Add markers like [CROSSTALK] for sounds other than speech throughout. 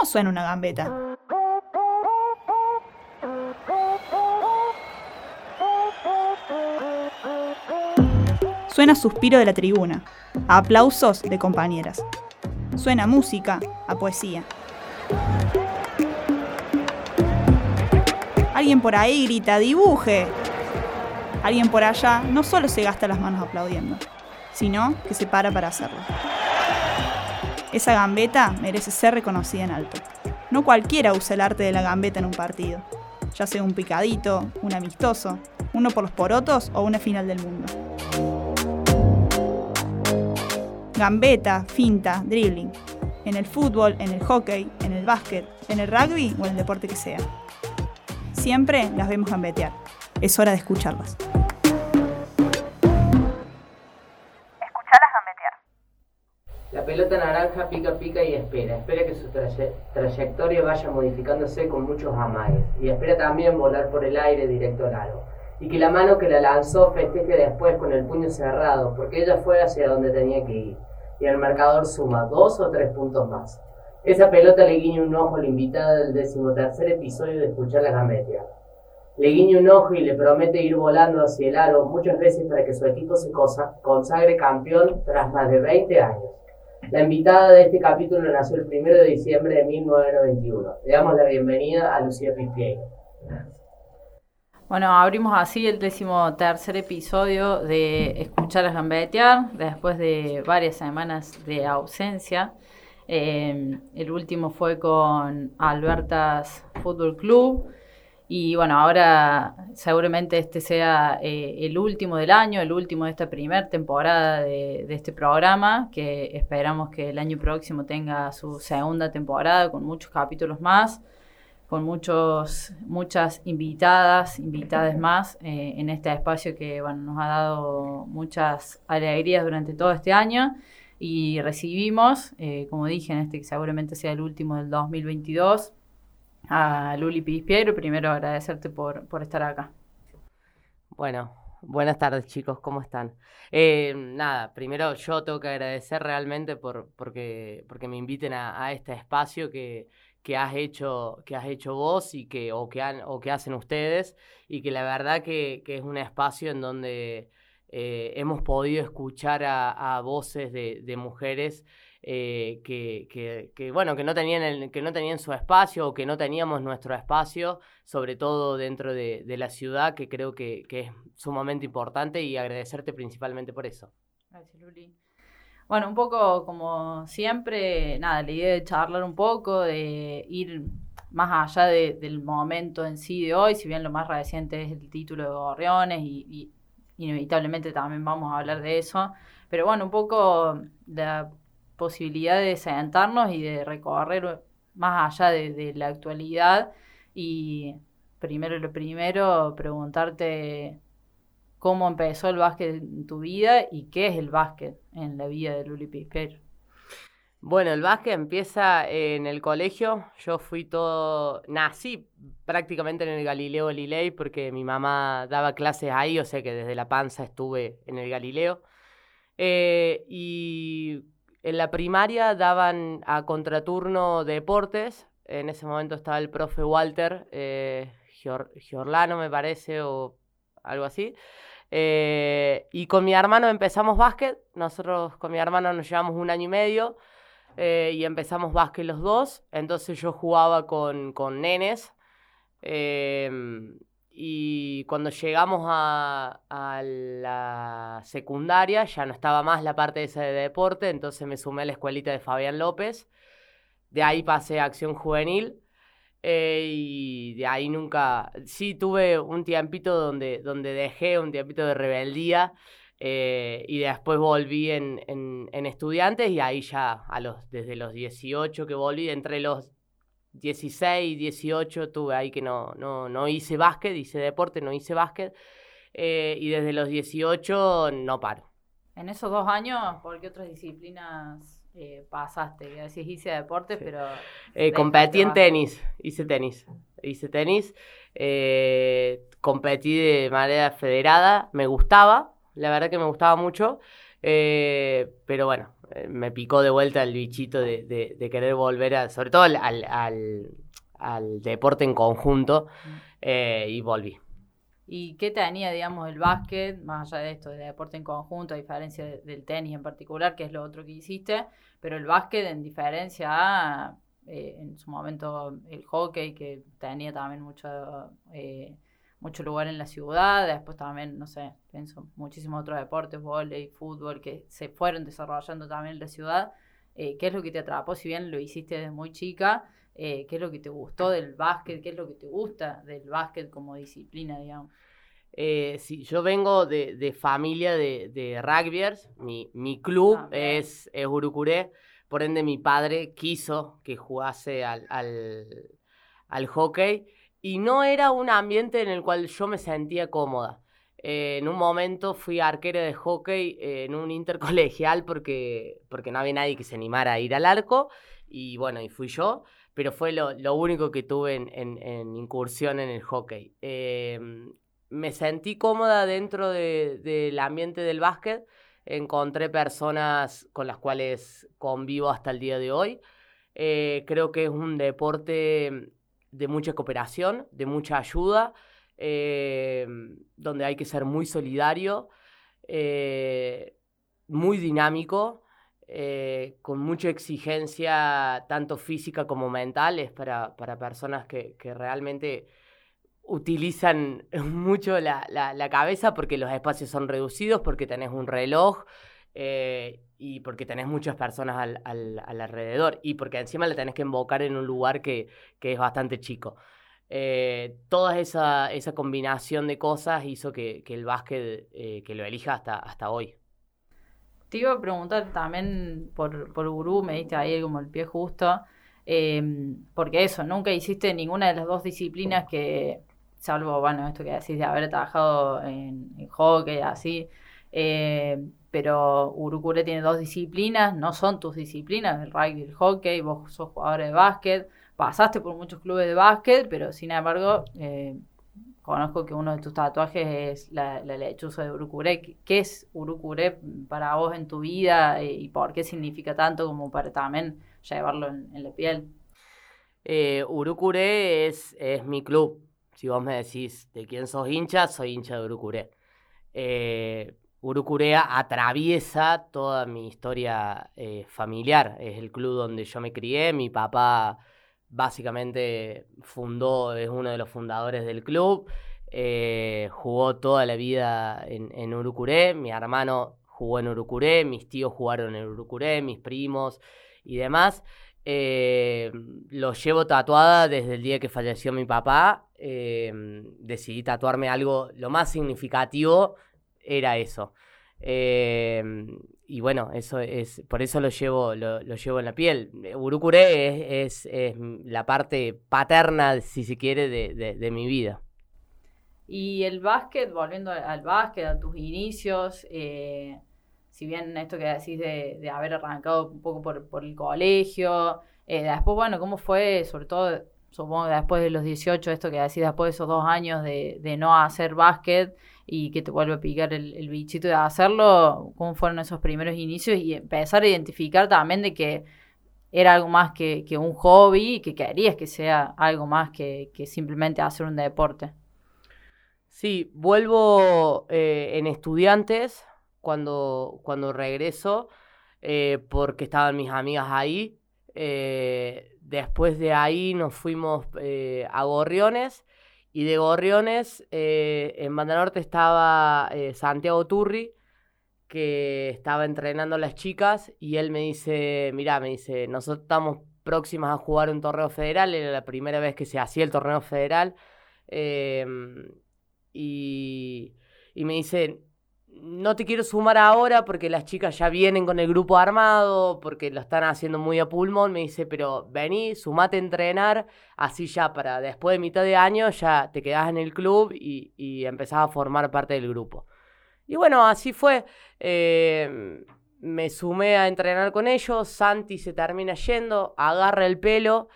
¿Cómo suena una gambeta? Suena suspiro de la tribuna, a aplausos de compañeras. Suena música, a poesía. Alguien por ahí grita, dibuje. Alguien por allá no solo se gasta las manos aplaudiendo, sino que se para para hacerlo. Esa gambeta merece ser reconocida en alto. No cualquiera usa el arte de la gambeta en un partido, ya sea un picadito, un amistoso, uno por los porotos o una final del mundo. Gambeta, finta, dribbling. En el fútbol, en el hockey, en el básquet, en el rugby o en el deporte que sea. Siempre las vemos gambetear. Es hora de escucharlas. La pelota naranja pica, pica y espera. Espera que su trayectoria vaya modificándose con muchos amagues. Y espera también volar por el aire directo al aro. Y que la mano que la lanzó festeje después con el puño cerrado, porque ella fue hacia donde tenía que ir. Y el marcador suma dos o tres puntos más. Esa pelota le guiña un ojo a la invitada del decimotercer episodio de Escuchar la Gametia. Le guiña un ojo y le promete ir volando hacia el aro muchas veces para que su equipo se consagre campeón tras más de 20 años. La invitada de este capítulo nació el 1 de diciembre de 1991. Le damos la bienvenida a Lucía Pispiero. Bueno, abrimos así el décimo tercer episodio de Escuchar a Gambetear, después de varias semanas de ausencia. Eh, el último fue con Albertas Fútbol Club. Y bueno, ahora seguramente este sea eh, el último del año, el último de esta primera temporada de, este programa, que esperamos que el año próximo tenga su segunda temporada con muchos capítulos más, con muchos, muchas invitadas, invitadas más eh, en este espacio que bueno, nos ha dado muchas alegrías durante todo este año. Y recibimos, eh, como dije, en este que seguramente sea el último del 2022, a Luli Pispiero. Primero agradecerte por, por estar acá. Bueno, buenas tardes chicos, ¿cómo están? Eh, nada, primero yo tengo que agradecer realmente por, porque, porque me inviten a, este espacio que, que, has hecho, que has hecho vos y que, o, que o que hacen ustedes y que la verdad que, que es un espacio en donde eh, hemos podido escuchar a, voces de mujeres eh, que, bueno, que no, tenían el, que no tenían su espacio o que no teníamos nuestro espacio, sobre todo dentro de, la ciudad, que creo que, es sumamente importante y agradecerte principalmente por eso. Gracias, Luli. Bueno, un poco como siempre, nada, la idea de charlar un poco, de ir más allá del momento en sí de hoy, si bien lo más reciente es el título de Gorriones y, y inevitablemente también vamos a hablar de eso, pero bueno, un poco la posibilidad de sentarnos y de recorrer más allá de, la actualidad y primero lo primero, preguntarte cómo empezó el básquet en tu vida y qué es el básquet en la vida de Luli Pispero. Bueno, el básquet empieza en el colegio. Yo fui todo. Nací prácticamente en el Galileo Galilei porque mi mamá daba clases ahí, o sea que desde la panza estuve en el Galileo. Eh, y en la primaria daban a contraturno deportes. En ese momento estaba el profe Walter eh, Giorlano, me parece, o algo así. Eh, y con mi hermano empezamos básquet. Nosotros con mi hermano nos llevamos un año y medio eh, y empezamos básquet los dos. Entonces yo jugaba con, con nenes. Y cuando llegamos a, la secundaria ya no estaba más la parte esa de deporte, entonces me sumé a la escuelita de Fabián López. De ahí pasé a acción juvenil. Eh, y de ahí nunca, sí tuve un tiempito donde, donde dejé un tiempito de rebeldía eh, y después volví en, en, en, estudiantes y ahí ya a los, desde los 18 que volví, entre los 16, 18 tuve ahí que no, no, no hice básquet, hice deporte, no hice básquet. Eh, y desde los 18 no paro. En esos dos años, ¿por qué otras disciplinas eh, pasaste? Decís, hice deporte, pero... Eh, competí en tenis, hice tenis. Hice tenis, competí de manera federada, me gustaba, la verdad que me gustaba mucho. Pero bueno, me picó de vuelta el bichito de, querer volver a, sobre todo al, al, deporte en conjunto, eh, y volví. ¿Y qué tenía, digamos, el básquet, más allá de esto, de deporte en conjunto, a diferencia del tenis en particular, que es lo otro que hiciste, pero el básquet en diferencia a, en su momento, el hockey, que tenía también mucho mucho lugar en la ciudad, después también, no sé, pienso muchísimos otros deportes, volei, fútbol, que se fueron desarrollando también en la ciudad. Eh, ¿Qué es lo que te atrapó? Si bien lo hiciste desde muy chica, eh, ¿qué es lo que te gustó del básquet? ¿Qué es lo que te gusta del básquet como disciplina, digamos? Eh, sí, yo vengo de, familia de, de rugbyers, mi, mi club ah, es, es, Urucuré, por ende mi padre quiso que jugase al, al, al hockey y no era un ambiente en el cual yo me sentía cómoda. Eh, en un momento fui arquero de hockey eh, en un intercolegial porque, porque no había nadie que se animara a ir al arco y bueno, y fui yo, pero fue lo, único que tuve en, incursión en el hockey. Em, me sentí cómoda dentro del ambiente del básquet, encontré personas con las cuales convivo hasta el día de hoy. Eh, creo que es un deporte de mucha cooperación, de mucha ayuda, eh, donde hay que ser muy solidario, eh, muy dinámico, eh, con mucha exigencia tanto física como mental, es para, personas que, realmente utilizan [LAUGHS] mucho la, la, cabeza porque los espacios son reducidos, porque tenés un reloj y porque tenés muchas personas al, al, alrededor y porque encima le tenés que invocar en un lugar que, que es bastante chico. Eh, toda esa, esa, combinación de cosas hizo que, que el básquet eh, que lo elija hasta, hasta hoy. Te iba a preguntar también por, por Gurú, me diste ahí como el pie justo, em, porque eso, nunca hiciste ninguna de las dos disciplinas que, salvo, bueno, esto que decís de haber trabajado en, en hockey, así, eh, pero Urucure tiene dos disciplinas, no son tus disciplinas, el rugby el hockey, vos sos jugador de básquet, pasaste por muchos clubes de básquet, pero sin embargo, eh, conozco que uno de tus tatuajes es la, lechuza de Urucure. ¿Qué es Urucure para vos en tu vida eh, y por qué significa tanto como para también llevarlo en, la piel? Eh, Urucure es, es mi club. Si vos me decís de quién sos hincha, soy hincha de Urucure. Urucurea atraviesa toda mi historia eh, familiar. Es el club donde yo me crié. Mi papá básicamente fundó, es uno de los fundadores del club. Eh, jugó toda la vida en, en, Urucuré. Mi hermano jugó en Urucuré. Mis tíos jugaron en Urucuré. Mis primos y demás. Eh, lo llevo tatuada desde el día que falleció mi papá. decidí tatuarme algo lo más significativo era eso. Em, y bueno, eso es, por eso lo llevo, lo, llevo en la piel. Urucure es, es, la parte paterna, si se quiere, de, mi vida. Y el básquet, volviendo al básquet, a tus inicios, eh, si bien esto que decís de, haber arrancado un poco por, el colegio, eh, después, bueno, ¿cómo fue, sobre todo, supongo después de los 18, esto que decís, después de esos dos años de, de no hacer básquet, y que te vuelve a picar el, bichito de hacerlo, cómo fueron esos primeros inicios y empezar a identificar también de que era algo más que, un hobby y que querías que sea algo más que, simplemente hacer un deporte. Sí, vuelvo eh, en estudiantes cuando, cuando regreso eh, porque estaban mis amigas ahí. Eh, después de ahí nos fuimos a Gorriones y de Gorriones, eh, en Banda Norte estaba eh, Santiago Turri, que estaba entrenando a las chicas, y él me dice, mirá, me dice, nosotros estamos próximas a jugar un torneo federal, era la primera vez que se hacía el torneo federal, em, y, y me dice, no te quiero sumar ahora porque las chicas ya vienen con el grupo armado, porque lo están haciendo muy a pulmón. Me dice, pero vení, sumate a entrenar, así ya para después de mitad de año ya te quedás en el club y, y empezás a formar parte del grupo. Y bueno, así fue. Em, me sumé a entrenar con ellos, Santi se termina yendo, agarra el pelo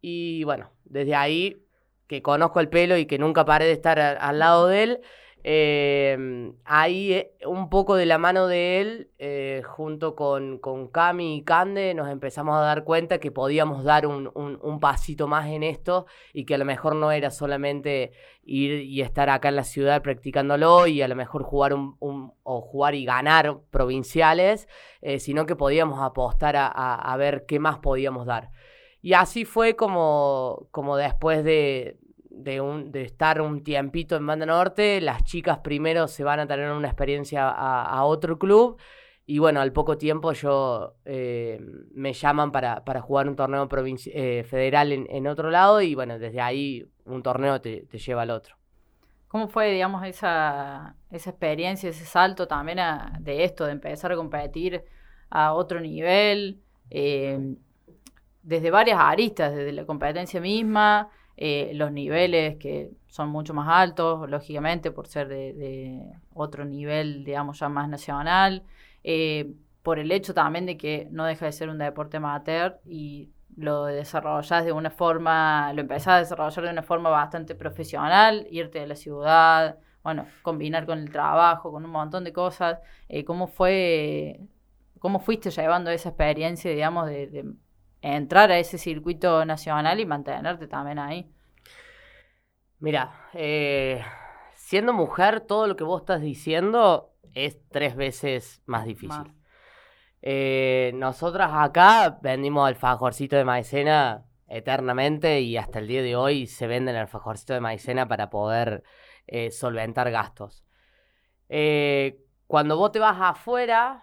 y bueno, desde ahí que conozco el pelo y que nunca paré de estar al lado de él, Eh, ahí eh, un poco de la mano de él, eh, junto con, con Cami y Cande, nos empezamos a dar cuenta que podíamos dar un, un- un pasito más en esto y que a lo mejor no era solamente ir y estar acá en la ciudad practicándolo y a lo mejor jugar un, un- o jugar y ganar provinciales, eh, sino que podíamos apostar a, a- a ver qué más podíamos dar. Y así fue como, como después de, de, un- de estar un tiempito en Banda Norte, las chicas primero se van a tener una experiencia a, otro club. Y bueno, al poco tiempo yo eh, me llaman para, para jugar un torneo eh, federal en, en otro lado y bueno, desde ahí un torneo te, te lleva al otro. ¿Cómo fue, digamos, esa, esa experiencia, ese salto también de esto, de empezar a competir a otro nivel, eh, desde varias aristas, desde la competencia misma, eh, los niveles que son mucho más altos, lógicamente, por ser de, otro nivel, digamos, ya más nacional, eh, por el hecho también de que no deja de ser un deporte amateur y lo desarrollás de una forma, lo empezás a desarrollar de una forma bastante profesional, irte de la ciudad, bueno, combinar con el trabajo, con un montón de cosas. Eh, ¿Cómo fue, cómo fuiste llevando esa experiencia, digamos, de entrar a ese circuito nacional y mantenerte también ahí? Mira, eh, siendo mujer, todo lo que vos estás diciendo es tres veces más difícil. Más. Eh, nosotras acá vendimos alfajorcito de maicena eternamente y hasta el día de hoy se venden alfajorcito de maicena para poder eh, solventar gastos. Eh, cuando vos te vas afuera,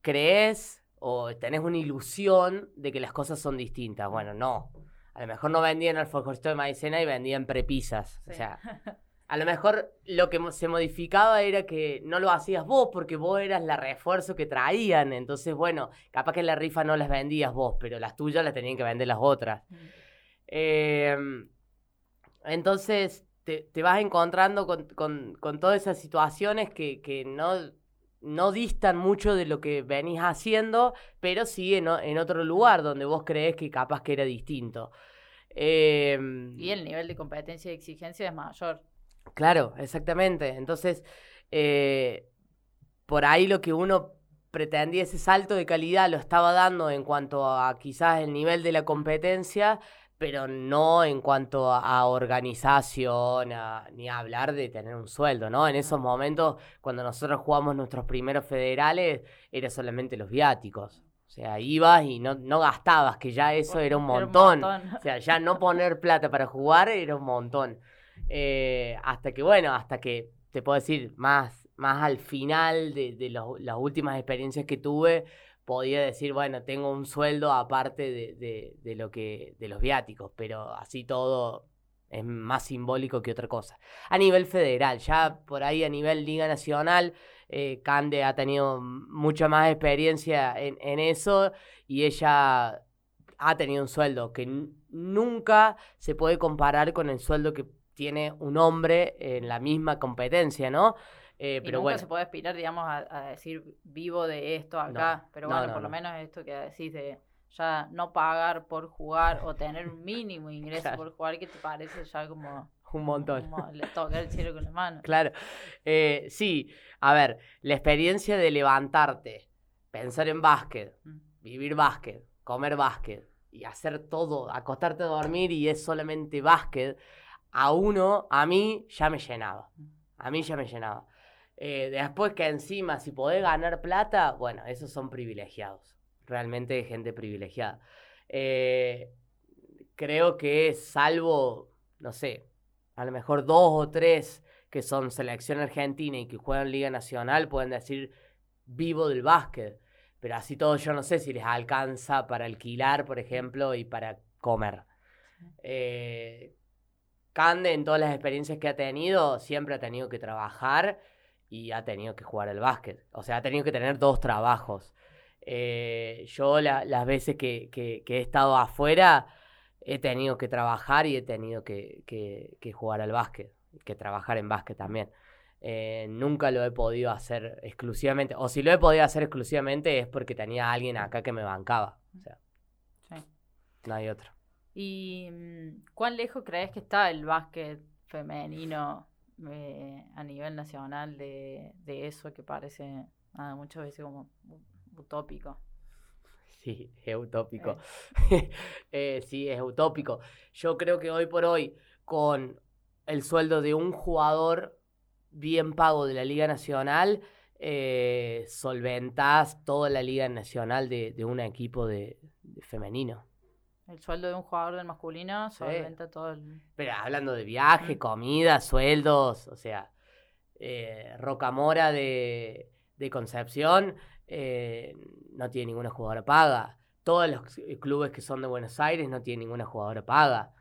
crees o tenés una ilusión de que las cosas son distintas. Bueno, no. A lo mejor no vendían alfajorcito de maicena y vendían prepisas. O sea, [LAUGHS] a lo mejor lo que se modificaba era que no lo hacías vos porque vos eras la refuerzo que traían. Entonces, bueno, capaz que la rifa no las vendías vos, pero las tuyas las tenían que vender las otras. Eh, entonces, te, te vas encontrando con, con- con todas esas situaciones que, que no, no distan mucho de lo que venís haciendo, pero sí en, en otro lugar donde vos crees que capaz que era distinto. Eh, Y el nivel de competencia y exigencia es mayor. Claro, exactamente. Entonces, eh, por ahí lo que uno pretendía, ese salto de calidad, lo estaba dando en cuanto a quizás el nivel de la competencia, pero no en cuanto a, organización, a- ni a hablar de tener un sueldo, ¿no? En esos momentos, cuando nosotros jugamos nuestros primeros federales, era solamente los viáticos. O sea, ibas y no, no gastabas, que ya eso era un montón. O sea, ya no poner plata para jugar era un montón. Eh, hasta que, bueno, hasta que te puedo decir, más, más al final de, de los- las últimas experiencias que tuve, podía decir, bueno, tengo un sueldo aparte de, de- lo que, de los viáticos, pero así todo es más simbólico que otra cosa. A nivel federal, ya por ahí a nivel Liga Nacional, eh, Cande ha tenido mucha más experiencia en, en eso y ella ha tenido un sueldo que nunca se puede comparar con el sueldo que tiene un hombre en la misma competencia, ¿no? Eh, Y pero nunca bueno, se puede aspirar, digamos, a, a decir vivo de esto acá. pero no, bueno, no, por lo no. menos esto que decís de ya no pagar por jugar o tener un mínimo [LAUGHS] ingreso Claro. por jugar, que te parece ya como, un montón. como le tocar el cielo con la mano. Claro. Eh, sí, a ver, la experiencia de levantarte, pensar en básquet, Mm. vivir básquet, comer básquet y hacer todo, acostarte a dormir y es solamente básquet, a uno, a mí ya me llenaba. A mí ya me llenaba. Eh, después que encima, si podés ganar plata, bueno, esos son privilegiados. Realmente gente privilegiada. Eh, creo que salvo, no sé, a lo mejor dos o tres que son selección argentina y que juegan Liga Nacional pueden decir vivo del básquet. Pero así todo yo no sé si les alcanza para alquilar, por ejemplo, y para comer. Eh, Cande, en todas las experiencias que ha tenido, siempre ha tenido que trabajar y ha tenido que jugar al básquet. O sea, ha tenido que tener dos trabajos. Eh, yo la- las veces que, que- que he estado afuera, he tenido que trabajar y he tenido que, jugar al básquet, que trabajar en básquet también. Eh, nunca lo he podido hacer exclusivamente, o si lo he podido hacer exclusivamente es porque tenía alguien acá que me bancaba. O sea, Sí. no hay otro. ¿Y mm, cuán lejos crees que está el básquet femenino eh, a nivel nacional de, de eso que parece nada, muchas veces como utópico. Sí, es utópico. [LAUGHS] Eh, sí, es utópico. Yo creo que hoy por hoy, con el sueldo de un jugador bien pago de la Liga Nacional, eh, solventas toda la Liga Nacional de, de un equipo de, de femenino. El sueldo de un jugador del masculino solventa todo el... Pero hablando de viaje, comida, sueldos, o sea, eh, Rocamora de, de Concepción eh, no tiene ninguna jugadora paga. Todos los clubes que son de Buenos Aires no tienen ninguna jugadora paga.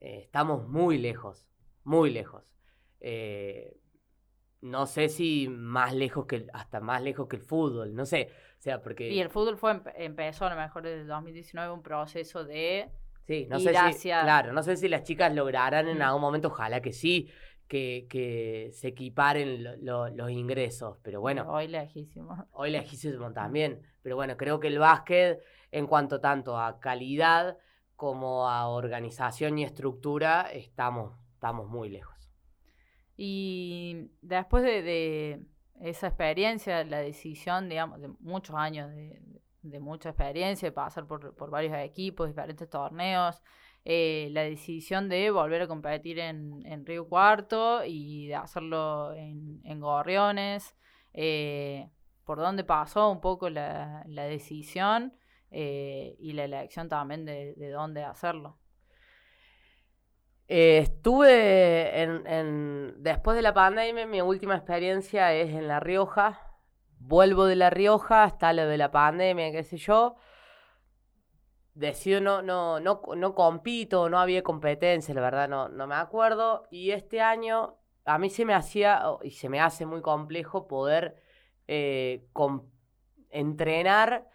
Eh, estamos muy lejos, muy lejos. Eh, no sé si más lejos que, hasta más lejos que el fútbol, no sé. O sea, porque... Y el fútbol fue, empezó a lo mejor desde 2019 un proceso de... Sí, no sé si, claro, no sé si las chicas lograrán en algún momento, ojalá que sí, que, que se equiparen los ingresos, pero bueno. Hoy lejísimo. [LAUGHS] Hoy lejísimo también, pero bueno, creo que el básquet, en cuanto tanto a calidad como a organización y estructura, estamos, estamos muy lejos. Y después de, esa experiencia, la decisión, digamos, de muchos años de, mucha experiencia, de pasar por, varios equipos, diferentes torneos, eh, la decisión de volver a competir en, Río Cuarto y de hacerlo en, Gorriones, eh, por dónde pasó un poco la, decisión eh, y la elección también de dónde hacerlo. Eh, estuve en, después de la pandemia, mi última experiencia es en La Rioja. Vuelvo de La Rioja hasta lo de la pandemia, qué sé yo. Decido no, no, no, no compito, no había competencia, la verdad no, no me acuerdo. Y este año a mí se me hacía, y se me hace muy complejo poder eh, entrenar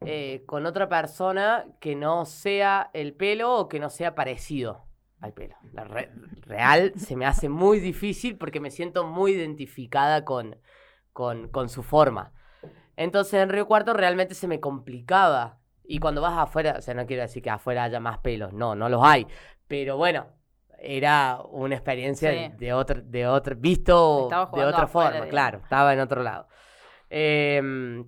eh, con otra persona que no sea el pelo o que no sea parecido al pelo. La real se me hace muy difícil porque me siento muy identificada con, con, con, su forma. Entonces en Río Cuarto realmente se me complicaba. Y cuando vas afuera, o sea, no quiero decir que afuera haya más pelos, no, no los hay. Pero bueno, era una experiencia sí. de, otro, de otro, visto de otra forma, claro, estaba en otro lado. Eh,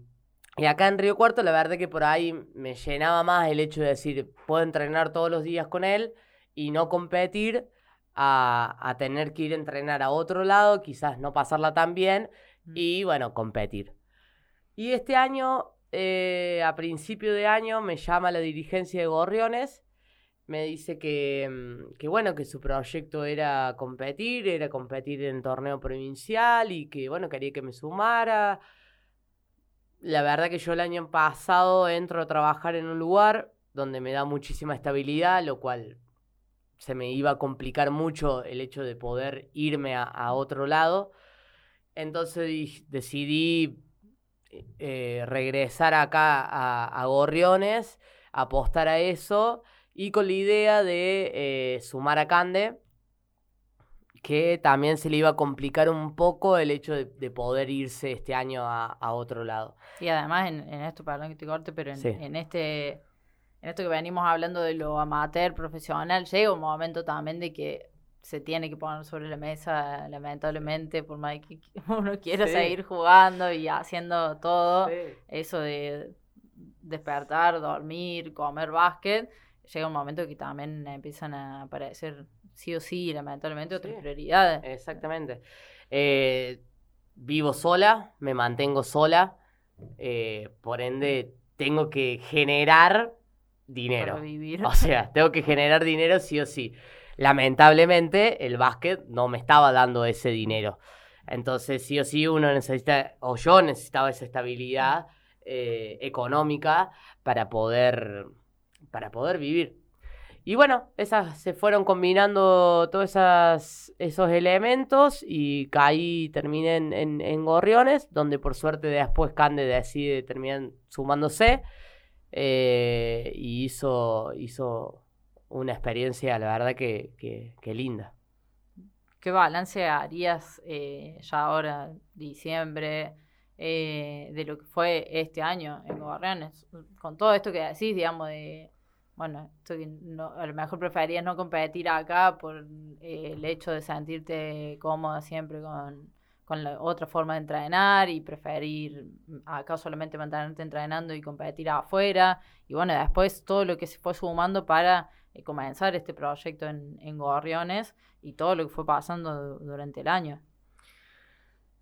y acá en Río Cuarto, la verdad que por ahí me llenaba más el hecho de decir, puedo entrenar todos los días con él y no competir a, a, tener que ir a entrenar a otro lado, quizás no pasarla tan bien y bueno, competir. Y este año, eh, a principio de año, me llama la dirigencia de Gorriones, me dice que, mm, que bueno, que su proyecto era competir, era competir en torneo provincial y que bueno, quería que me sumara. La verdad que yo el año pasado entro a trabajar en un lugar donde me da muchísima estabilidad, lo cual se me iba a complicar mucho el hecho de poder irme a, a otro lado. Entonces decidí eh, regresar acá a, a, Gorriones, apostar a eso y con la idea de eh, sumar a Cande, que también se le iba a complicar un poco el hecho de, de poder irse este año a, a, otro lado. Y además en, en esto, perdón que te corte, pero en, sí. en este en esto que venimos hablando de lo amateur, profesional, llega un momento también de que se tiene que poner sobre la mesa, lamentablemente, por más que [LAUGHS] uno quiera sí. seguir jugando y haciendo todo, sí. eso de despertar, dormir, comer básquet, llega un momento que también empiezan a aparecer sí o sí, lamentablemente, otras sí. prioridades. Exactamente. Eh, vivo sola, me mantengo sola, eh, por ende tengo que generar dinero. Para vivir. O sea, [LAUGHS] tengo que generar dinero sí o sí. Lamentablemente, el básquet no me estaba dando ese dinero. Entonces, sí o sí, uno necesita, o yo necesitaba esa estabilidad eh, económica para poder, para poder vivir. Y bueno, esas se fueron combinando todos esas, esos elementos y caí, terminé en, en, en Gorriones, donde por suerte después Cande decide terminar sumándose eh, y hizo, hizo una experiencia, la verdad, que, que, que linda. ¿Qué balance harías eh, ya ahora, diciembre, eh, de lo que fue este año en Gorriones? Con todo esto que decís, digamos, de bueno, a lo mejor preferías no competir acá por eh, el hecho de sentirte cómoda siempre con, con la otra forma de entrenar y preferir acá solamente mantenerte entrenando y competir afuera. Y bueno, después todo lo que se fue sumando para eh, comenzar este proyecto en, Gorriones y todo lo que fue pasando durante el año.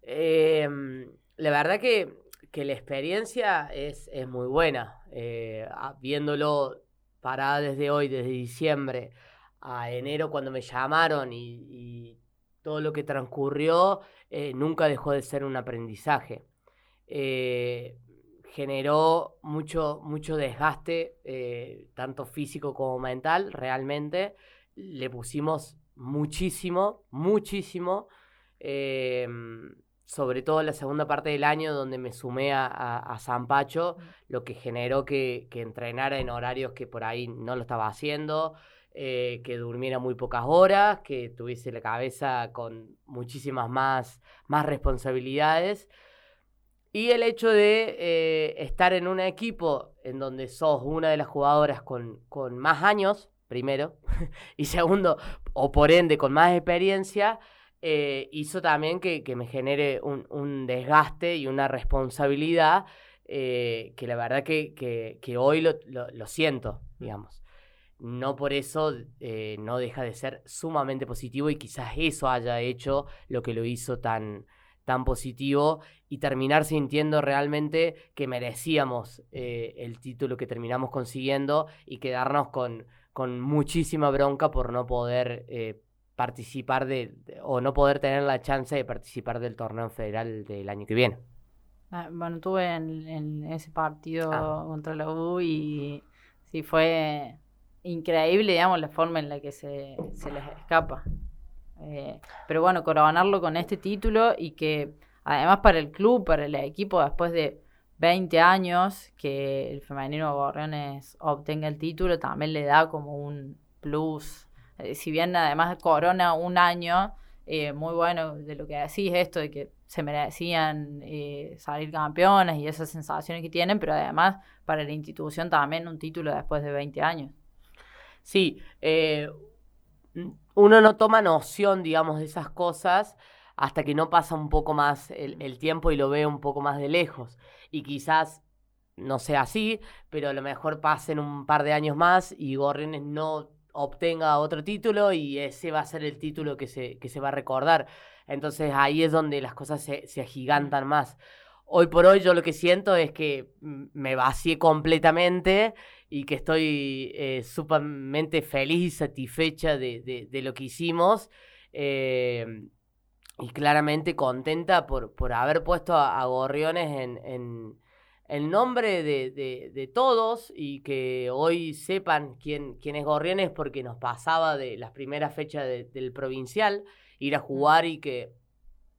Em, la verdad que, la experiencia es, muy buena. Eh, viéndolo para desde hoy, desde diciembre a enero cuando me llamaron y, todo lo que transcurrió, eh, nunca dejó de ser un aprendizaje. Eh, generó mucho, mucho desgaste, tanto físico como mental, realmente. Le pusimos muchísimo, muchísimo. Sobre todo la segunda parte del año donde me sumé a, a, San Pacho, lo que generó que, entrenara en horarios que por ahí no lo estaba haciendo, eh, que durmiera muy pocas horas, que tuviese la cabeza con muchísimas más, más responsabilidades. Y el hecho de eh, estar en un equipo en donde sos una de las jugadoras con, con más años, primero, [LAUGHS] y segundo, o por ende con más experiencia, eh, hizo también que, me genere un, desgaste y una responsabilidad que la verdad que, hoy lo, siento, digamos. No por eso eh, no deja de ser sumamente positivo y quizás eso haya hecho lo que lo hizo tan, tan positivo y terminar sintiendo realmente que merecíamos el título que terminamos consiguiendo y quedarnos con, con muchísima bronca por no poder participar de, o no poder tener la chance de participar del torneo federal del año que viene. Ah, bueno, estuve en, ese partido ah. contra la U y sí fue increíble, digamos, la forma en la que se, les escapa. Eh, pero bueno, coronarlo con este título y que además para el club, para el equipo, después de 20 años que el femenino Gorriones obtenga el título, también le da como un plus eh, si bien además Corona un año, eh, muy bueno de lo que decís, esto de que se merecían salir campeones y esas sensaciones que tienen, pero además para la institución también un título después de 20 años. Sí, uno no toma noción, digamos, de esas cosas hasta que no pasa un poco más el, el tiempo y lo ve un poco más de lejos. Y quizás no sea así, pero a lo mejor pasen un par de años más y Gorriones no obtenga otro título y ese va a ser el título que se, que se va a recordar. Entonces ahí es donde las cosas se, se agigantan más. Hoy por hoy yo lo que siento es que me vacié completamente y que estoy eh, sumamente feliz y satisfecha de, de, lo que hicimos. Eh, y claramente contenta por, por haber puesto a, Gorriones en el nombre de, todos y que hoy sepan quién, quién es Gorriones porque nos pasaba de las primeras fechas del provincial ir a jugar y que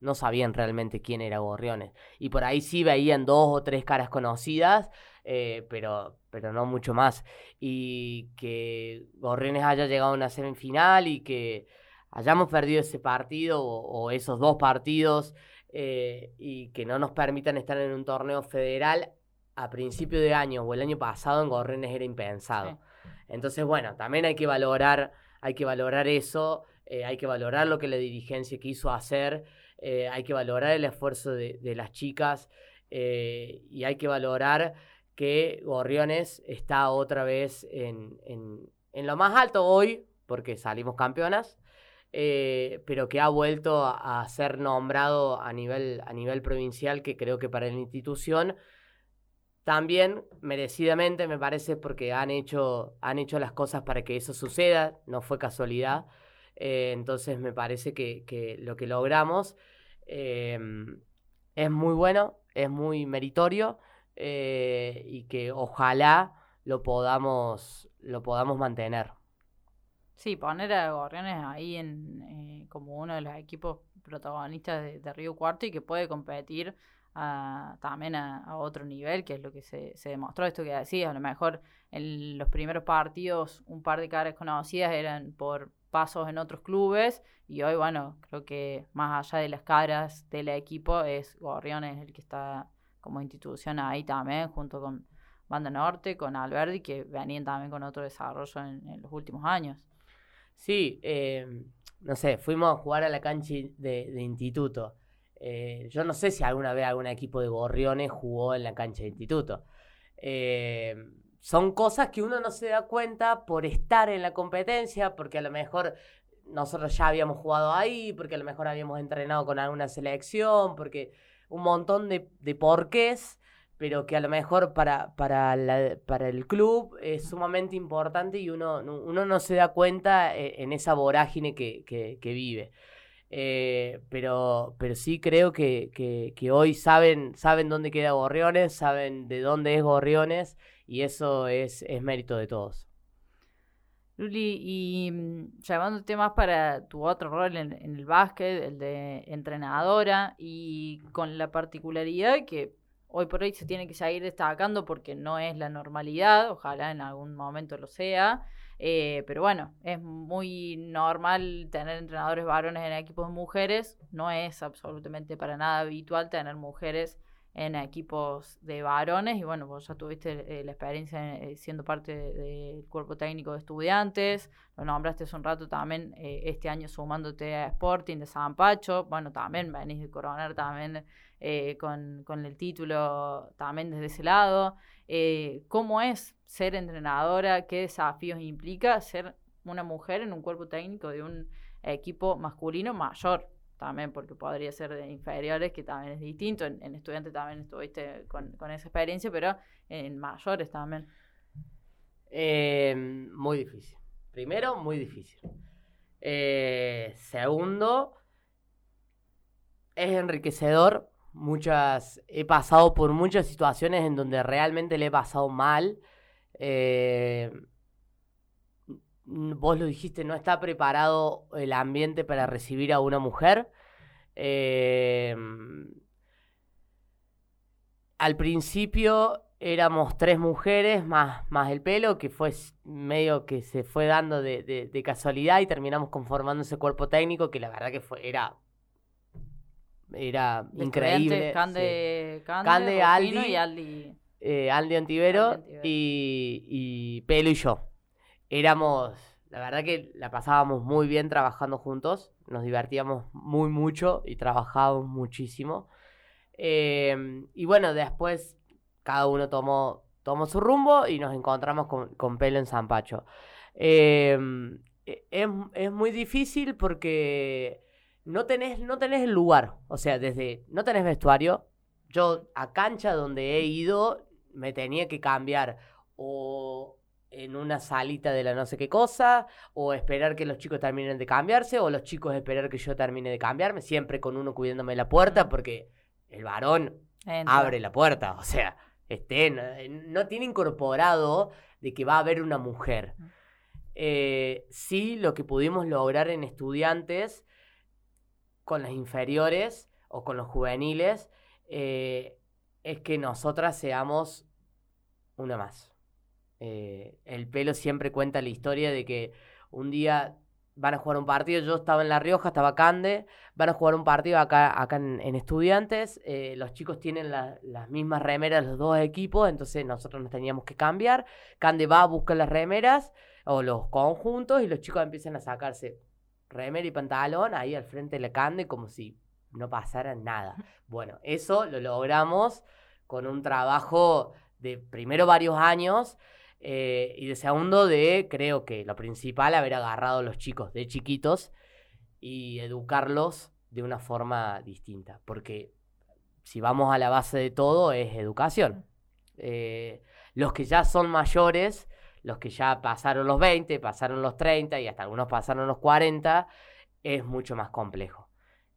no sabían realmente quién era Gorriones. Y por ahí sí veían dos o tres caras conocidas, eh, pero, pero no mucho más. Y que Gorriones haya llegado a una semifinal y que hayamos perdido ese partido o, esos dos partidos eh, y que no nos permitan estar en un torneo federal a principio de año o el año pasado en Gorriones era impensado. Entonces, bueno, también hay que valorar, hay que valorar eso, eh, hay que valorar lo que la dirigencia quiso hacer, eh, hay que valorar el esfuerzo de, las chicas y hay que valorar que Gorriones está otra vez en, lo más alto hoy, porque salimos campeonas, pero que ha vuelto a, ser nombrado a nivel, a nivel provincial, que creo que para la institución también, merecidamente, me parece, porque han hecho, han hecho las cosas para que eso suceda, no fue casualidad. Eh, entonces, me parece que, lo que logramos em, es muy bueno, es muy meritorio eh, y que ojalá lo podamos, lo podamos mantener. Sí, poner a Gorriones ahí en, eh, como uno de los equipos protagonistas de, de Río Cuarto y que puede competir también a, otro nivel, que es lo que se, demostró, esto que decías, a lo mejor en los primeros partidos un par de caras conocidas eran por pasos en otros clubes y hoy, bueno, creo que más allá de las caras del equipo es Gorriones el que está como institución ahí también, junto con Banda Norte, con Alberdi, que venían también con otro desarrollo en, los últimos años. Sí, eh, no sé, fuimos a jugar a la cancha de, instituto. Eh, yo no sé si alguna vez algún equipo de gorriones jugó en la cancha de instituto. Eh, son cosas que uno no se da cuenta por estar en la competencia, porque a lo mejor nosotros ya habíamos jugado ahí, porque a lo mejor habíamos entrenado con alguna selección, porque un montón de, de porqués, pero que a lo mejor para, para, para el club es sumamente importante y uno, uno no se da cuenta eh, en esa vorágine que, que, vive. Eh, pero, pero sí creo que, que, hoy saben, saben dónde queda Gorriones, saben de dónde es Gorriones y eso es, es mérito de todos. Luli, y mm, llamándote más para tu otro rol en, el básquet, el de entrenadora, y con la particularidad que hoy por hoy se tiene que seguir destacando porque no es la normalidad, ojalá en algún momento lo sea, eh, pero bueno, es muy normal tener entrenadores varones en equipos de mujeres, no es absolutamente para nada habitual tener mujeres en equipos de varones y bueno, vos ya tuviste eh, la experiencia eh, siendo parte del cuerpo técnico de estudiantes, lo nombraste hace un rato también eh, este año sumándote a Sporting de San Pacho, bueno, también venís de coronar también con, con, el título también desde ese lado. ¿Cómo es ser entrenadora? ¿Qué desafíos implica ser una mujer en un cuerpo técnico de un equipo masculino mayor? También porque podría ser de inferiores, que también es distinto. En, estudiantes también estuviste con, esa experiencia, pero en mayores también. Eh, muy difícil. Primero, muy difícil. Eh, segundo, es enriquecedor. Muchas, he pasado por muchas situaciones en donde realmente le he pasado mal. Eh, vos lo dijiste, no está preparado el ambiente para recibir a una mujer. Em, al principio éramos tres mujeres más, más el pelo, que fue medio que se fue dando de, casualidad y terminamos conformando ese cuerpo técnico que la verdad que fue, era, era increíble. Cande, Cande, Aldi, y Aldi. Eh, Aldi Antivero, Y, y Pelo y yo éramos, la verdad que la pasábamos muy bien trabajando juntos, nos divertíamos muy mucho y trabajábamos muchísimo. Em, y bueno, después cada uno tomó, tomó su rumbo y nos encontramos con, Pelo en San Pacho. Em, e, es, muy difícil porque no tenés, no el lugar, o sea, desde no tenés vestuario. Yo a cancha donde he ido me tenía que cambiar o en una salita de la no sé qué cosa, o esperar que los chicos terminen de cambiarse, o los chicos esperar que yo termine de cambiarme, siempre con uno cuidándome la puerta, porque el varón abre la puerta, o sea, este, no, tiene incorporado de que va a haber una mujer. Eh, sí, lo que pudimos lograr en estudiantes con las inferiores o con los juveniles eh, es que nosotras seamos una más. Eh, el pelo siempre cuenta la historia de que un día van a jugar un partido, yo estaba en La Rioja, estaba Cande, van a jugar un partido acá, acá en, Estudiantes, eh, los chicos tienen las mismas remeras, los dos equipos, entonces nosotros nos teníamos que cambiar, Cande va a buscar las remeras o los conjuntos y los chicos empiezan a sacarse remera y pantalón ahí al frente de la Cande como si no pasara nada. Bueno, eso lo logramos con un trabajo de primero varios años, eh, y de segundo, de creo que lo principal, haber agarrado a los chicos de chiquitos y educarlos de una forma distinta. Porque si vamos a la base de todo, es educación. Eh, los que ya son mayores, los que ya pasaron los 20, pasaron los 30 y hasta algunos pasaron los 40, es mucho más complejo.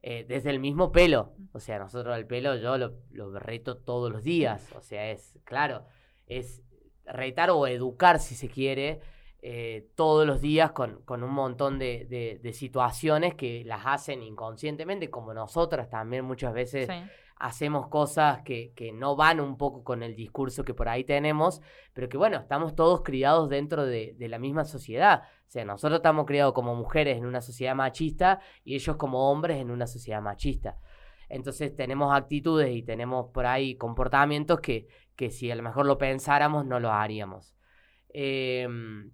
Eh, desde el mismo pelo, o sea, nosotros el pelo yo lo, lo reto todos los días, o sea, es claro, es retar o educar, si se quiere, eh, todos los días con, con un montón de, de, situaciones que las hacen inconscientemente, como nosotras también muchas veces hacemos cosas que, que, no van un poco con el discurso que por ahí tenemos, pero que bueno, estamos todos criados dentro de, de la misma sociedad. O sea, nosotros estamos criados como mujeres en una sociedad machista y ellos como hombres en una sociedad machista. Entonces tenemos actitudes y tenemos por ahí comportamientos que, que si a lo mejor lo pensáramos no lo haríamos. Em,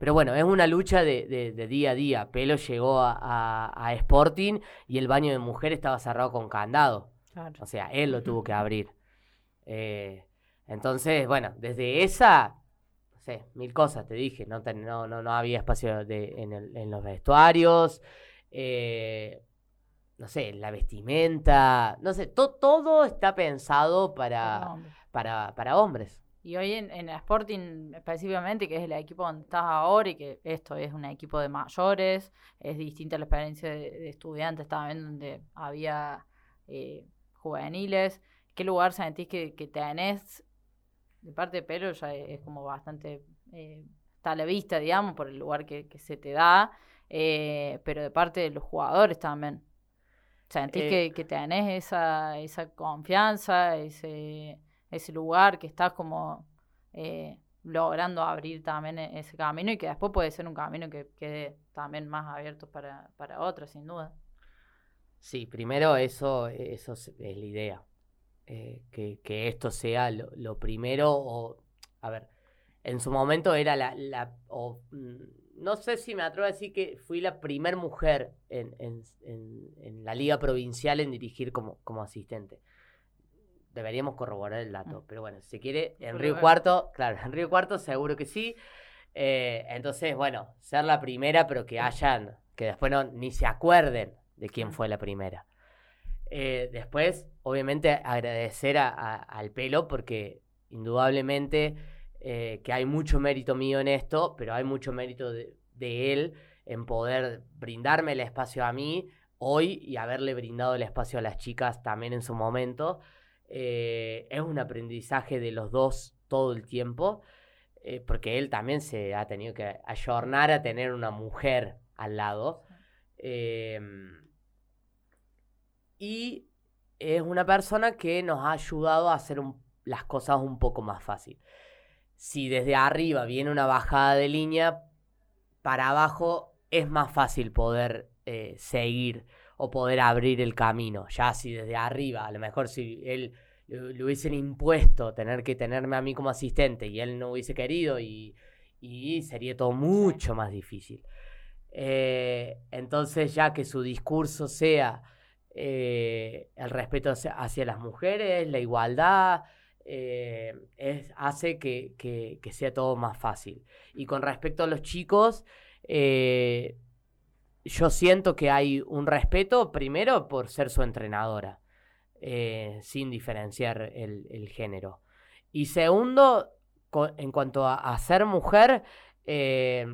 pero bueno, es una lucha de, día a día. Pelo llegó a, Sporting y el baño de mujer estaba cerrado con candado. O sea, él lo tuvo que abrir. Eh, entonces, bueno, desde esa, no sé, mil cosas te dije. No, no, no, había espacio en, los vestuarios. Eh, no sé, la vestimenta. No sé, todo está pensado para, para, para hombres. Y hoy en, en, Sporting específicamente, que es el equipo donde estás ahora y que esto es un equipo de mayores, es distinta la experiencia de, estudiantes también donde había eh, juveniles. ¿Qué lugar sentís que, que tenés? De parte de Pelo ya es, como bastante, eh, está a la vista, digamos, por el lugar que, se te da, eh, pero de parte de los jugadores también. ¿Sentís que, que tenés esa, esa confianza, ese ese lugar, que estás como eh, logrando abrir también e-, ese camino y que después puede ser un camino que quede también más abierto para, para otros, sin duda. Sí, primero eso, eso es la idea. Eh, que, esto sea lo, primero, o, a ver, en su momento era la, la o, mm, no sé si me atrevo a decir que fui la primer mujer en, en, en, la liga provincial en dirigir como, como asistente. Deberíamos corroborar el dato, mm. pero bueno, si quiere, en Río Cuarto, claro, en Río Cuarto seguro que sí. Eh, entonces, bueno, ser la primera, pero que hayan, que después no, ni se acuerden de quién mm. fue la primera. Eh, después, obviamente, agradecer al pelo porque indudablemente eh, que hay mucho mérito mío en esto, pero hay mucho mérito de, de, él en poder brindarme el espacio a mí hoy y haberle brindado el espacio a las chicas también en su momento. Eh, es un aprendizaje de los dos todo el tiempo, eh, porque él también se ha tenido que ayornar a tener una mujer al lado. Em, y es una persona que nos ha ayudado a hacer las cosas un poco más fácil. Si desde arriba viene una bajada de línea, para abajo es más fácil poder eh, seguir o poder abrir el camino. Ya si desde arriba, a lo mejor si él le, hubiesen impuesto tener que tenerme a mí como asistente y él no hubiese querido y, sería todo mucho más difícil. Eh, entonces ya que su discurso sea eh, el respeto hacia, las mujeres, la igualdad, eh, es, hace que, que, sea todo más fácil. Y con respecto a los chicos, yo siento que hay un respeto primero por ser su entrenadora, eh, sin diferenciar el, género. Y segundo, en cuanto a, ser mujer, eh,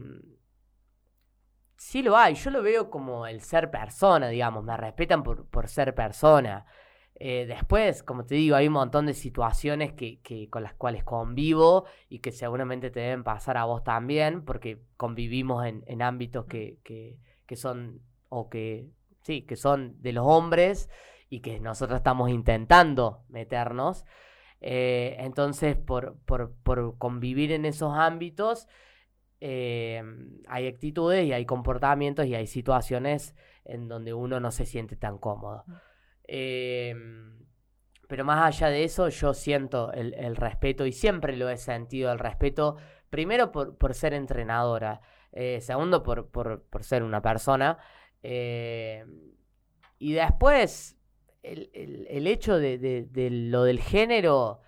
sí lo hay. Yo lo veo como el ser persona, digamos. Me respetan por, por ser persona. Eh, después, como te digo, hay un montón de situaciones que, con las cuales convivo y que seguramente te deben pasar a vos también, porque convivimos en, ámbitos que, que, son, o que, sí, que son de los hombres y que nosotros estamos intentando meternos. Eh, entonces, por, convivir en esos ámbitos, eh, hay actitudes y hay comportamientos y hay situaciones en donde uno no se siente tan cómodo. Eh, pero más allá de eso, yo siento el, respeto y siempre lo he sentido, el respeto, primero por, ser entrenadora, eh, segundo por, ser una persona, eh, y después el, hecho de, lo del género,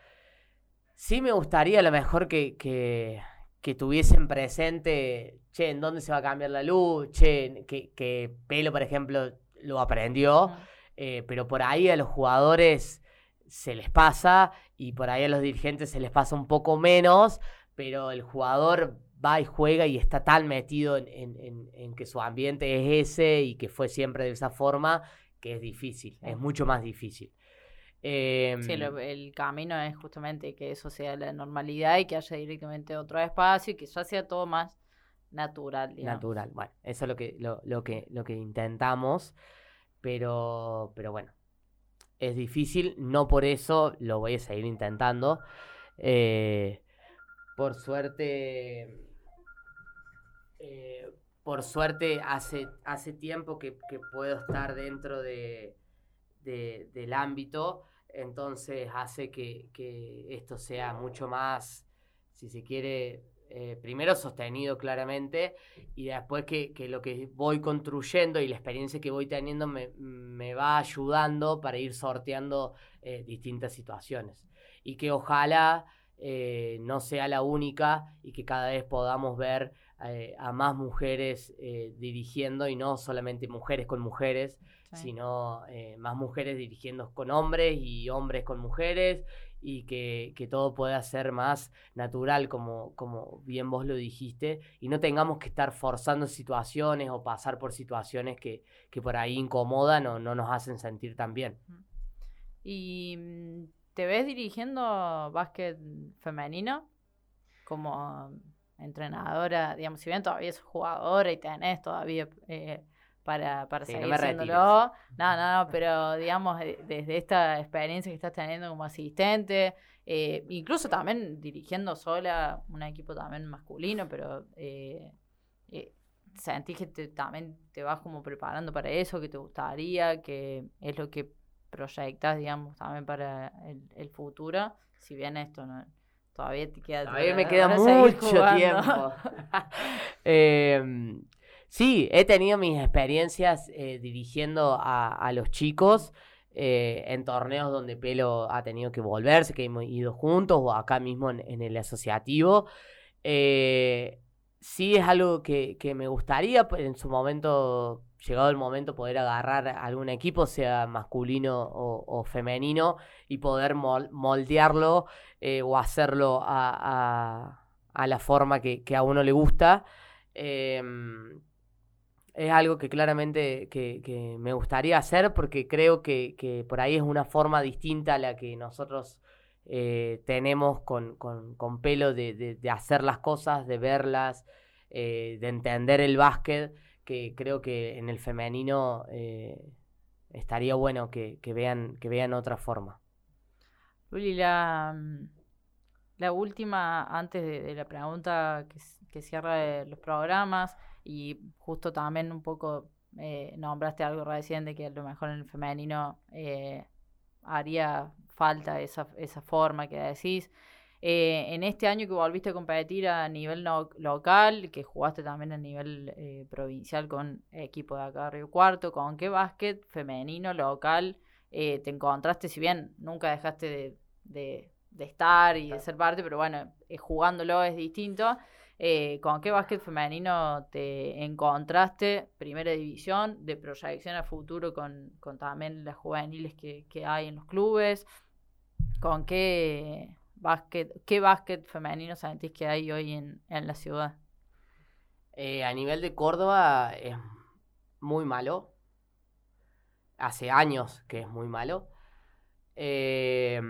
sí me gustaría a lo mejor que, que, tuviesen presente, che, ¿en dónde se va a cambiar la luz? Che, que, que Pelo, por ejemplo, lo aprendió. Eh, pero por ahí a los jugadores se les pasa y por ahí a los dirigentes se les pasa un poco menos, pero el jugador va y juega y está tan metido en, que su ambiente es ese y que fue siempre de esa forma que es difícil, es mucho más difícil. sí, em, el camino es justamente que eso sea la normalidad y que haya directamente otro espacio y que ya sea todo más natural. Natural, bueno, eso es lo que, lo, que, lo que intentamos. Pero, pero bueno, es difícil, no por eso lo voy a seguir intentando. Eh, por suerte, eh, por suerte hace, hace tiempo que, puedo estar dentro de, del ámbito. entonces hace que, que esto sea mucho más, si se quiere, eh, primero sostenido claramente y después que, que, lo que voy construyendo y la experiencia que voy teniendo me, me va ayudando para ir sorteando eh, distintas situaciones. Y que ojalá eh, no sea la única y que cada vez podamos ver a más mujeres dirigiendo y no solamente mujeres con mujeres, sino más mujeres dirigiendo con hombres y hombres con mujeres y que, que, todo pueda ser más natural, como, como bien vos lo dijiste, y no tengamos que estar forzando situaciones o pasar por situaciones que, que por ahí incomodan o no nos hacen sentir tan bien. ¿Y mm, te ves dirigiendo básquet femenino como entrenadora? Digamos, si bien todavía sos jugadora y tenés todavía... Eh, para, para seguir no No, no, no, pero digamos, desde esta experiencia que estás teniendo como asistente, eh, incluso también dirigiendo sola un equipo también masculino, pero eh, eh, sentís que también te vas como preparando para eso, que te gustaría, que es lo que proyectas, digamos, también para el, futuro, si bien esto no... Todavía te queda... Todavía me queda mucho tiempo. [LAUGHS] eh, Sí, he tenido mis experiencias eh, dirigiendo a, los chicos eh, en torneos donde Pelo ha tenido que volverse, que hemos ido juntos o acá mismo en, el asociativo. Eh, sí es algo que, me gustaría pues, en su momento, llegado el momento, poder agarrar algún equipo, sea masculino o, femenino, y poder moldearlo o hacerlo a, la forma que, a uno le gusta. Em, es algo que claramente que, me gustaría hacer porque creo que, por ahí es una forma distinta a la que nosotros eh, tenemos con, pelo de, hacer las cosas, de verlas, eh, de entender el básquet, que creo que en el femenino eh, estaría bueno que, vean, que vean otra forma. Luli, la, mm, la última, antes de, la pregunta que, que cierra los programas, y justo también un poco eh, nombraste algo recién de que a lo mejor en el femenino eh, haría falta esa, esa forma que decís. Eh, en este año que volviste a competir a nivel local, que jugaste también a nivel provincial con equipo de acá Río Cuarto, ¿con qué básquet femenino local te encontraste? Si bien nunca dejaste de, de estar y de ser parte, pero bueno, jugándolo es distinto. Eh, ¿Con qué básquet femenino te encontraste? Primera división, de proyección a futuro con, también las juveniles que, hay en los clubes. ¿Con qué qué básquet femenino sentís que hay hoy en, la ciudad? Eh, a nivel de Córdoba es muy malo. Hace años que es muy malo. Eh,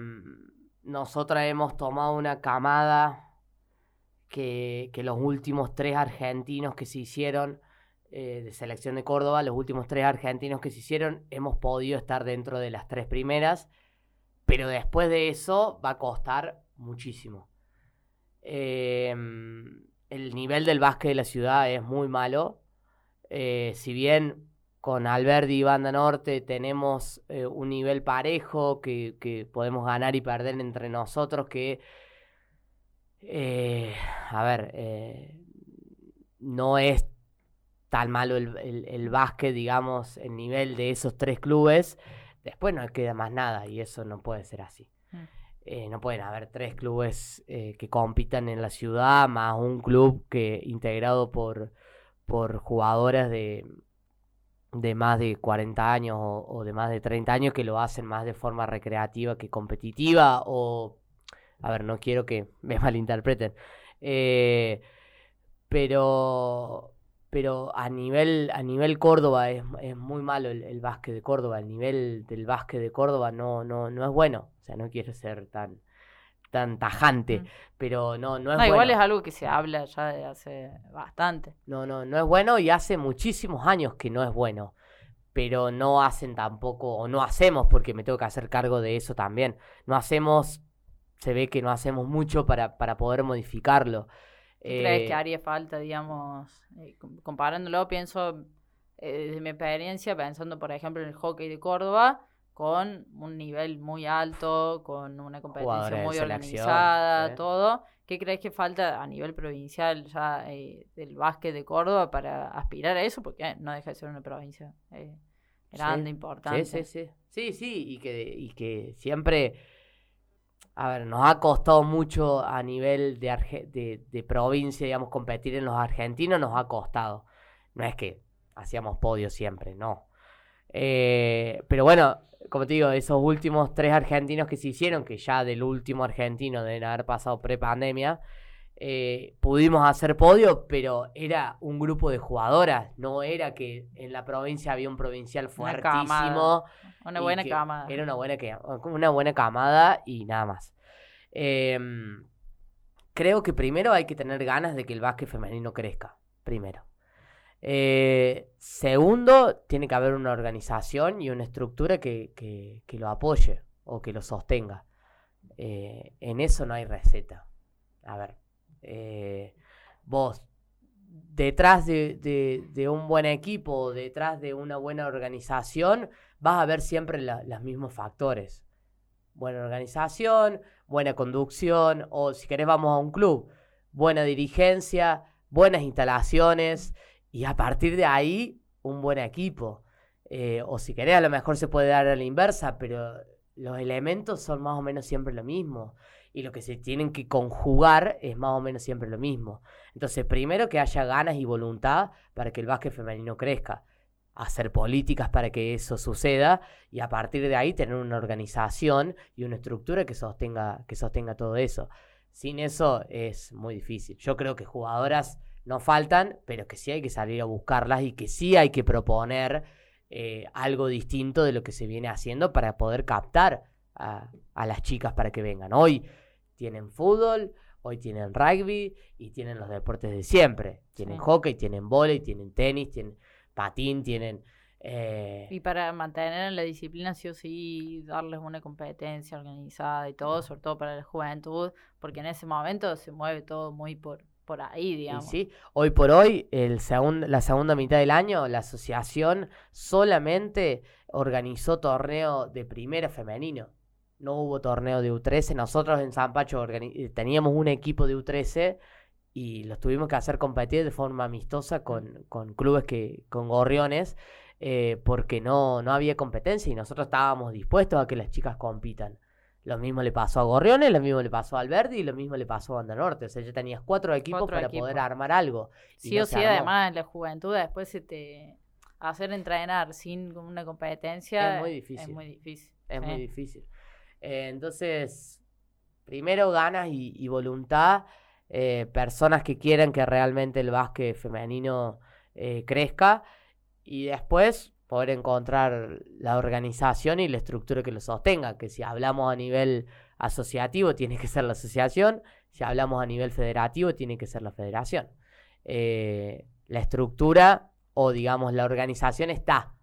nosotras hemos tomado una camada que, los últimos tres argentinos que se hicieron eh, de selección de Córdoba, los últimos tres argentinos que se hicieron, hemos podido estar dentro de las tres primeras, pero después de eso va a costar muchísimo. Em, el nivel del básquet de la ciudad es muy malo. Eh, si bien con Alberdi y Banda Norte tenemos eh, un nivel parejo que, podemos ganar y perder entre nosotros, que eh, a ver, no es tan malo el, el, básquet, digamos, el nivel de esos tres clubes. Después no queda más nada y eso no puede ser así. Mm. Eh, no pueden haber tres clubes que compitan en la ciudad, más un club que integrado por, por jugadoras de, de más de 40 años o, o, de más de 30 años que lo hacen más de forma recreativa que competitiva o a ver, no quiero que me [LAUGHS] malinterpreten. Eh, pero pero a nivel, a nivel Córdoba es, muy malo el, básquet de Córdoba. El nivel del básquet de Córdoba no, no, no es bueno. O sea, no quiero ser tan, tan tajante, mm. pero no, no es bueno. Igual es algo que se habla ya de hace bastante. No, no, no es bueno y hace muchísimos años que no es bueno. Pero no hacen tampoco, o no hacemos, porque me tengo que hacer cargo de eso también. No hacemos se ve que no hacemos mucho para, para poder modificarlo. ¿Crees que eh, haría falta, digamos, eh, comparándolo, pienso, eh, desde mi experiencia, pensando por ejemplo en el hockey de Córdoba, con un nivel muy alto, con una competencia muy organizada, todo. ¿Qué crees que falta a nivel provincial ya eh, del básquet de Córdoba para aspirar a eso? Porque no deja de ser una provincia grande, importante. Sí, sí, sí. Sí, sí, y que, y que siempre, a ver, nos ha costado mucho a nivel de, de, de provincia, digamos, competir en los argentinos, nos ha costado. No es que hacíamos podio siempre, no. Eh, pero bueno, como te digo, esos últimos tres argentinos que se hicieron, que ya del último argentino deben haber pasado pre-pandemia, eh, pudimos hacer podio, pero era un grupo de jugadoras, no era que en la provincia había un provincial fuertísimo. Una, buena camada. Era una buena, una buena camada y nada más. Em, creo que primero hay que tener ganas de que el básquet femenino crezca. Primero. Eh, segundo, tiene que haber una organización y una estructura que, lo apoye o que lo sostenga. Eh, en eso no hay receta. A ver, eh, vos, detrás de, un buen equipo, detrás de una buena organización, vas a ver siempre los mismos factores. Buena organización, buena conducción, o si querés vamos a un club, buena dirigencia, buenas instalaciones y a partir de ahí, un buen equipo. Eh, o si querés, a lo mejor se puede dar a la inversa, pero los elementos son más o menos siempre lo mismo. Y lo que se tienen que conjugar es más o menos siempre lo mismo. Entonces, primero que haya ganas y voluntad para que el básquet femenino crezca. Hacer políticas para que eso suceda y a partir de ahí tener una organización y una estructura que sostenga, que sostenga todo eso. Sin eso es muy difícil. Yo creo que jugadoras no faltan, pero que sí hay que salir a buscarlas y que sí hay que proponer eh, algo distinto de lo que se viene haciendo para poder captar a, las chicas para que vengan. Hoy tienen fútbol, hoy tienen rugby y tienen los deportes de siempre. Tienen hockey, tienen volei, tienen tenis, tienen patín, tienen... Eh, y para mantener la disciplina sí o sí darles una competencia organizada y todo, sobre todo para la juventud, porque en ese momento se mueve todo muy por, por ahí, digamos. sí, hoy por hoy, el la segunda mitad del año, la asociación solamente organizó torneo de primera femenino. No hubo torneo de U13. Nosotros en San Pacho eh, teníamos un equipo de U13 y los tuvimos que hacer competir de forma amistosa con, con clubes que, con gorriones, eh, porque no, no había competencia y nosotros estábamos dispuestos a que las chicas compitan. Lo mismo le pasó a Gorriones, lo mismo le pasó a Alberti y lo mismo le pasó a Banda Norte. O sea, ya tenías cuatro equipos para poder armar algo. Sí o sí, además, en la juventud después se te... Hacer entrenar sin una competencia es muy difícil. Es muy difícil. Es muy difícil. Eh, entonces, primero ganas y, voluntad. Eh, personas que quieran que realmente el básquet femenino eh, crezca. Y después poder encontrar la organización y la estructura que lo sostenga, que si hablamos a nivel asociativo tiene que ser la asociación, si hablamos a nivel federativo tiene que ser la federación. La estructura o digamos la organización está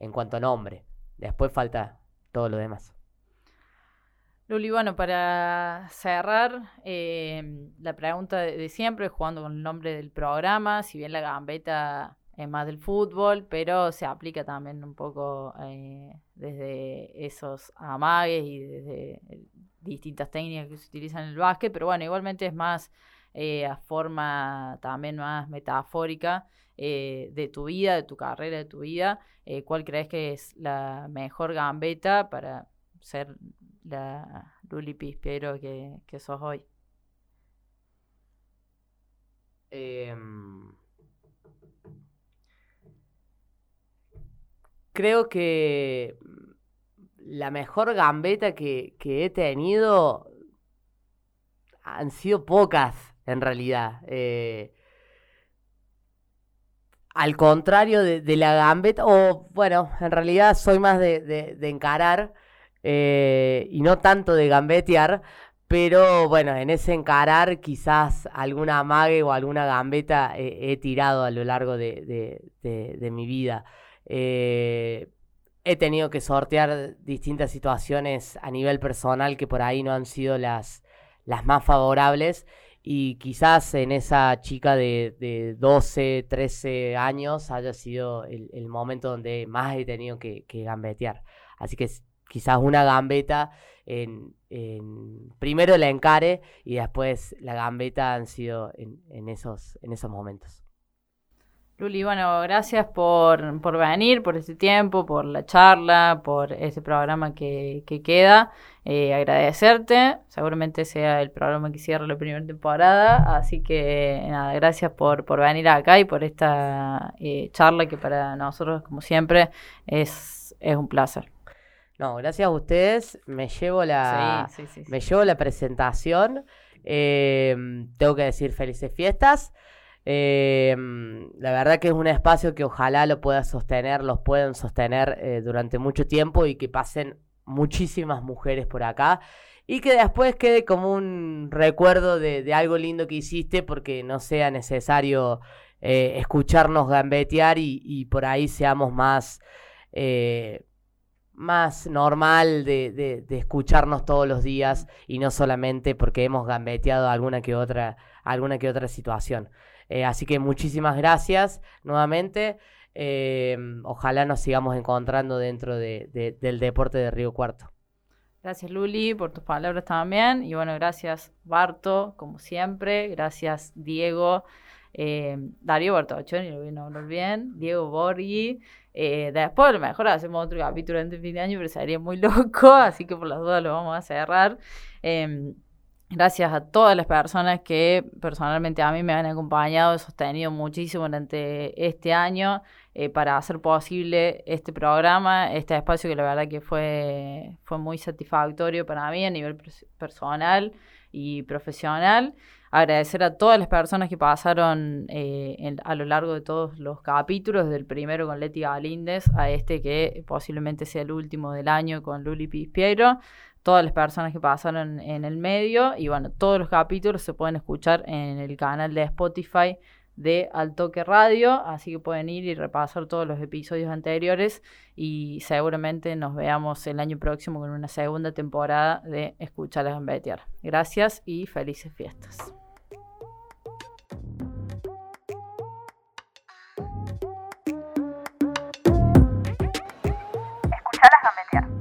en cuanto a nombre, después falta todo lo demás. Luli, bueno, para cerrar, eh, la pregunta de, siempre, jugando con el nombre del programa, si bien la gambeta es más del fútbol, pero se aplica también un poco eh, desde esos amagues y desde eh, distintas técnicas que se utilizan en el básquet, pero bueno, igualmente es más eh, a forma también más metafórica de tu vida, de tu carrera, de tu vida. ¿Cuál crees que es la mejor gambeta para ser la Luli Pispero que, que sos hoy? Eh creo que la mejor gambeta que, he tenido han sido pocas, en realidad. Eh, al contrario de, la gambeta, o bueno, en realidad soy más de, encarar eh, y no tanto de gambetear, pero bueno, en ese encarar quizás alguna amague o alguna gambeta he tirado a lo largo de, mi vida. Eh, he tenido que sortear distintas situaciones a nivel personal que por ahí no han sido las, las más favorables y quizás en esa chica de, de 12, 13 años haya sido el, momento donde más he tenido que, gambetear. Así que quizás una gambeta en, primero la encare y después la gambeta han sido en, esos, en esos momentos. Luli, bueno, gracias por, por, venir, por este tiempo, por la charla, por este programa que, que queda. Eh, agradecerte, seguramente sea el programa que cierra la primera temporada, así que nada, gracias por, por venir acá y por esta eh, charla que para nosotros, como siempre, es, es un placer. No, gracias a ustedes. Me llevo la, me llevo la presentación. Eh, tengo que decir felices fiestas. Eh, la verdad que es un espacio que ojalá lo pueda sostener, los puedan sostener eh, durante mucho tiempo y que pasen muchísimas mujeres por acá y que después quede como un recuerdo de, algo lindo que hiciste porque no sea necesario escucharnos gambetear y, y, por ahí seamos más más normal de, de, escucharnos todos los días y no solamente porque hemos gambeteado alguna que otra, alguna que otra situación. Eh, así que muchísimas gracias nuevamente. Eh, ojalá nos sigamos encontrando dentro de, del deporte de Río Cuarto. Gracias Luli por tus palabras también. Y bueno, gracias Barto, como siempre. Gracias Diego. Eh, Darío Bartoloccioni, lo bien, no bien. Diego Borghi. Eh, después a lo mejor hacemos otro capítulo antes de fin de año, pero sería muy [LAUGHS] loco, así que por las dudas lo vamos a cerrar. Em, gracias a todas las personas que personalmente a mí me han acompañado, y sostenido muchísimo durante este año eh, para hacer posible este programa, este espacio que la verdad que fue, fue muy satisfactorio para mí a nivel personal y profesional agradecer a todas las personas que pasaron eh, a lo largo de todos los capítulos, del primero con Leti Galíndez a este que posiblemente sea el último del año con Luli Pispiero, todas las personas que pasaron en el medio y bueno, todos los capítulos se pueden escuchar en el canal de Spotify de Altoque Radio, así que pueden ir y repasar todos los episodios anteriores y seguramente nos veamos el año próximo con una segunda temporada de Escuchar a Gambetear. Gracias y felices fiestas. Escuchar a gambetear.